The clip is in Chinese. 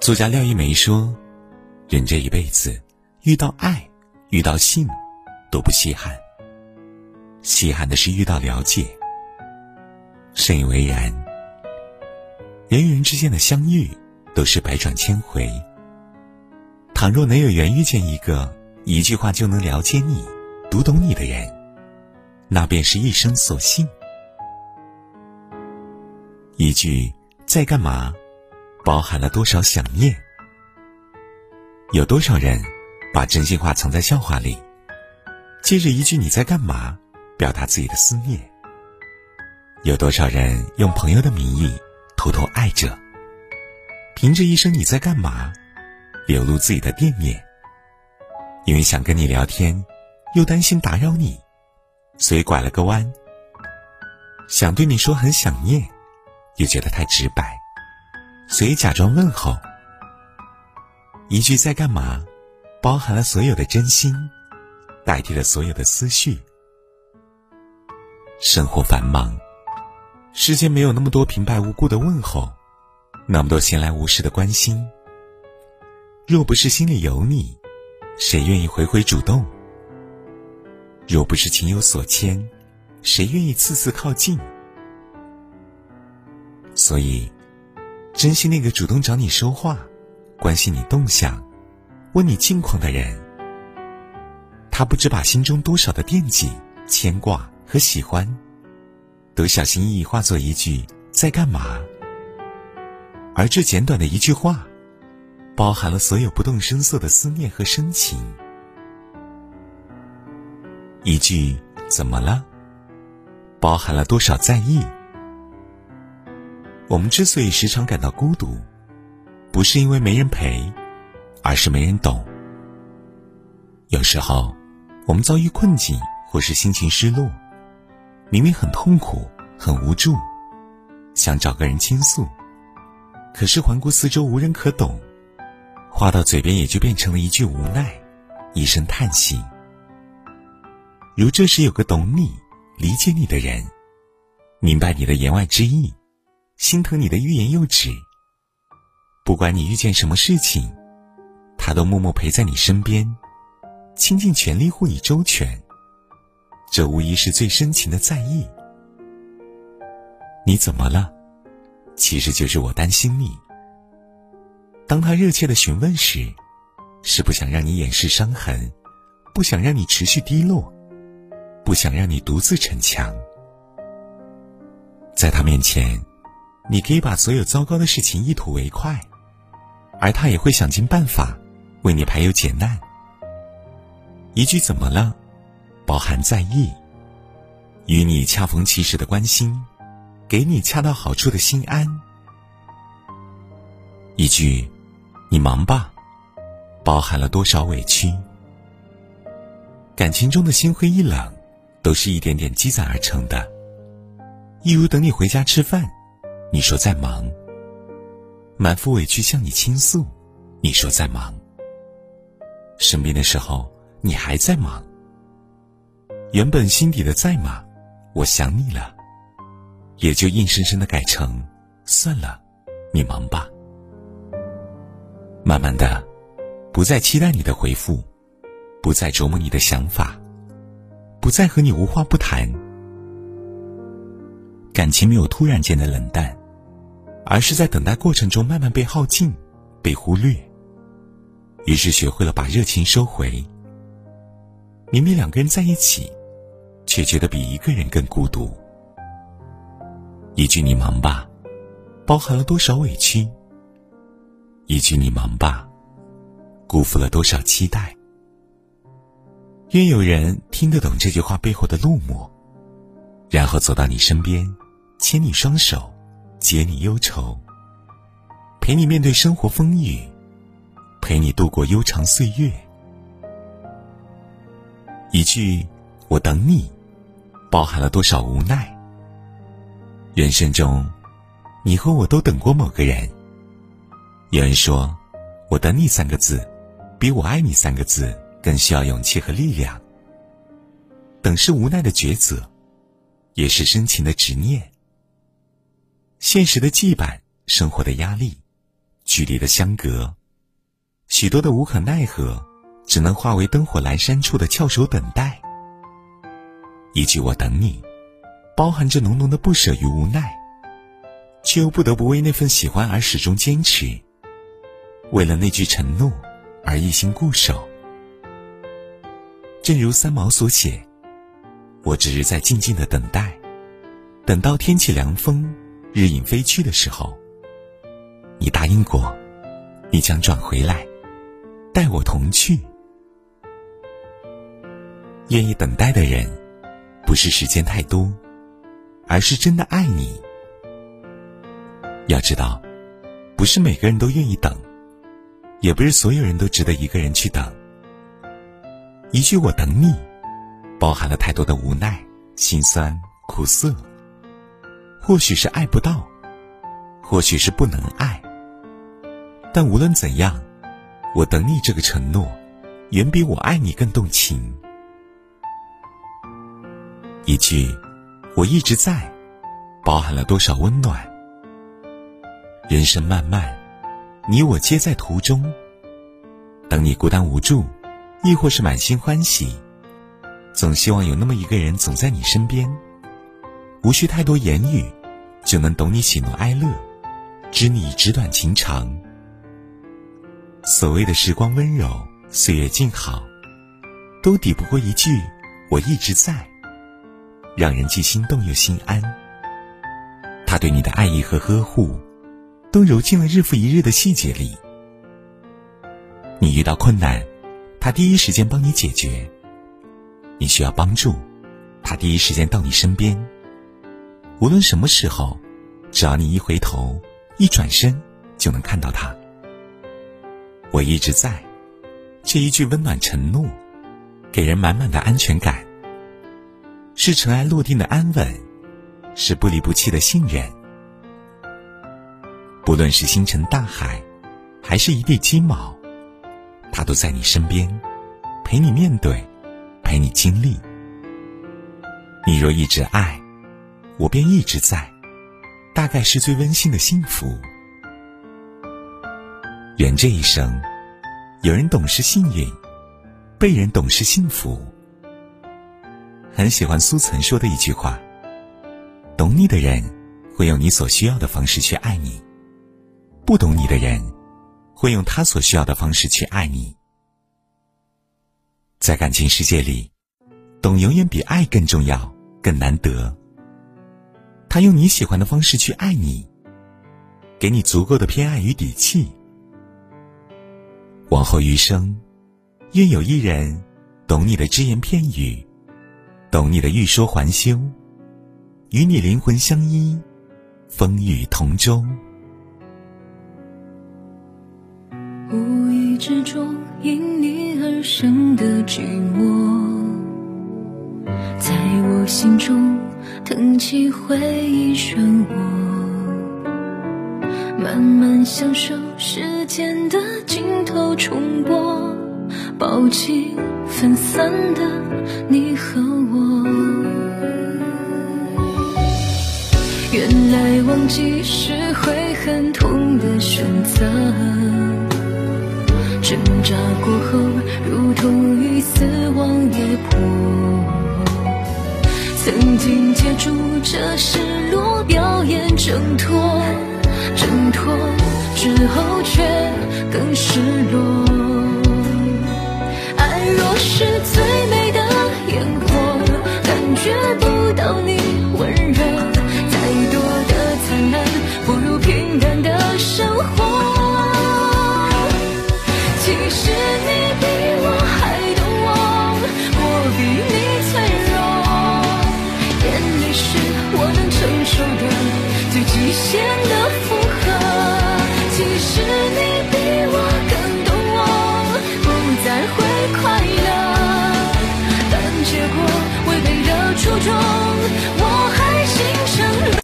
作家廖一梅说：“人这一辈子，遇到爱，遇到性，都不稀罕。稀罕的是遇到了解。”深以为然。人与人之间的相遇，都是百转千回。倘若能有缘遇见一个一句话就能了解你、读懂你的人，那便是一生所幸。一句“在干嘛”，包含了多少想念？有多少人把真心话藏在笑话里，借着一句“你在干嘛”，表达自己的思念？有多少人用朋友的名义偷偷爱着，凭着一声“你在干嘛”，流露自己的惦念？因为想跟你聊天，又担心打扰你，所以拐了个弯。想对你说很想念。又觉得太直白，所以假装问候。一句在干嘛，包含了所有的真心，代替了所有的思绪。生活繁忙，世间没有那么多平白无故的问候，那么多闲来无事的关心。若不是心里有你，谁愿意回回主动？若不是情有所牵，谁愿意次次靠近？所以，珍惜那个主动找你说话、关心你动向、问你近况的人。他不知把心中多少的惦记、牵挂和喜欢，都小心翼翼化作一句“在干嘛”。而这简短的一句话，包含了所有不动声色的思念和深情。一句“怎么了”，包含了多少在意。我们之所以时常感到孤独，不是因为没人陪，而是没人懂。有时候，我们遭遇困境或是心情失落，明明很痛苦、很无助，想找个人倾诉，可是环顾四周无人可懂，话到嘴边也就变成了一句无奈，一声叹息。如这时有个懂你、理解你的人，明白你的言外之意。心疼你的欲言又止。不管你遇见什么事情，他都默默陪在你身边，倾尽全力护你周全。这无疑是最深情的在意。你怎么了？其实就是我担心你。当他热切的询问时，是不想让你掩饰伤痕，不想让你持续低落，不想让你独自逞强。在他面前。你可以把所有糟糕的事情一吐为快，而他也会想尽办法为你排忧解难。一句“怎么了”，饱含在意，与你恰逢其时的关心，给你恰到好处的心安。一句“你忙吧”，包含了多少委屈？感情中的心灰意冷，都是一点点积攒而成的。一如等你回家吃饭。你说在忙，满腹委屈向你倾诉，你说在忙。生病的时候你还在忙，原本心底的在吗？我想你了，也就硬生生的改成算了，你忙吧。慢慢的，不再期待你的回复，不再琢磨你的想法，不再和你无话不谈，感情没有突然间的冷淡。而是在等待过程中慢慢被耗尽、被忽略，于是学会了把热情收回。明明两个人在一起，却觉得比一个人更孤独。一句“你忙吧”，包含了多少委屈？一句“你忙吧”，辜负了多少期待？愿有人听得懂这句话背后的落寞，然后走到你身边，牵你双手。解你忧愁，陪你面对生活风雨，陪你度过悠长岁月。一句“我等你”，包含了多少无奈？人生中，你和我都等过某个人。有人说：“我等你”三个字，比我爱你三个字更需要勇气和力量。等是无奈的抉择，也是深情的执念。现实的羁绊，生活的压力，距离的相隔，许多的无可奈何，只能化为灯火阑珊处的翘首等待。一句“我等你”，包含着浓浓的不舍与无奈，却又不得不为那份喜欢而始终坚持，为了那句承诺而一心固守。正如三毛所写：“我只是在静静的等待，等到天气凉风，日影飞去的时候，你答应过，你将转回来，带我同去。愿意等待的人。”不是时间太多，而是真的爱你。要知道，不是每个人都愿意等，也不是所有人都值得一个人去等。一句“我等你”，包含了太多的无奈、心酸、苦涩。或许是爱不到，或许是不能爱，但无论怎样，“我等你”这个承诺，远比我爱你更动情。一句“我一直在”，包含了多少温暖？人生漫漫，你我皆在途中。等你孤单无助，亦或是满心欢喜，总希望有那么一个人总在你身边，无需太多言语，就能懂你喜怒哀乐，知你纸短情长。所谓的时光温柔，岁月静好，都抵不过一句“我一直在”。让人既心动又心安。他对你的爱意和呵护，都揉进了日复一日的细节里。你遇到困难，他第一时间帮你解决；你需要帮助，他第一时间到你身边。无论什么时候，只要你一回头、一转身，就能看到他。我一直在，这一句温暖承诺，给人满满的安全感。是尘埃落定的安稳，是不离不弃的信任。不论是星辰大海，还是一地鸡毛，他都在你身边，陪你面对，陪你经历。你若一直爱，我便一直在，大概是最温馨的幸福。人这一生，有人懂是幸运，被人懂是幸福。很喜欢苏岑说的一句话：“懂你的人，会用你所需要的方式去爱你；不懂你的人，会用他所需要的方式去爱你。”在感情世界里，懂永远比爱更重要、更难得。他用你喜欢的方式去爱你，给你足够的偏爱与底气。往后余生，愿有一人懂你的只言片语。懂你的欲说还休，与你灵魂相依，风雨同舟。无意之中因你而生的寂寞，在我心中腾起回忆漩涡，慢慢享受时间的尽头重播，抱起分散的你和我。原来忘记是会很痛的选择，挣扎过后如同与死亡也迫。曾经借助这失落表演挣脱，挣脱之后却更失落。爱若是最美的烟火，感觉不。you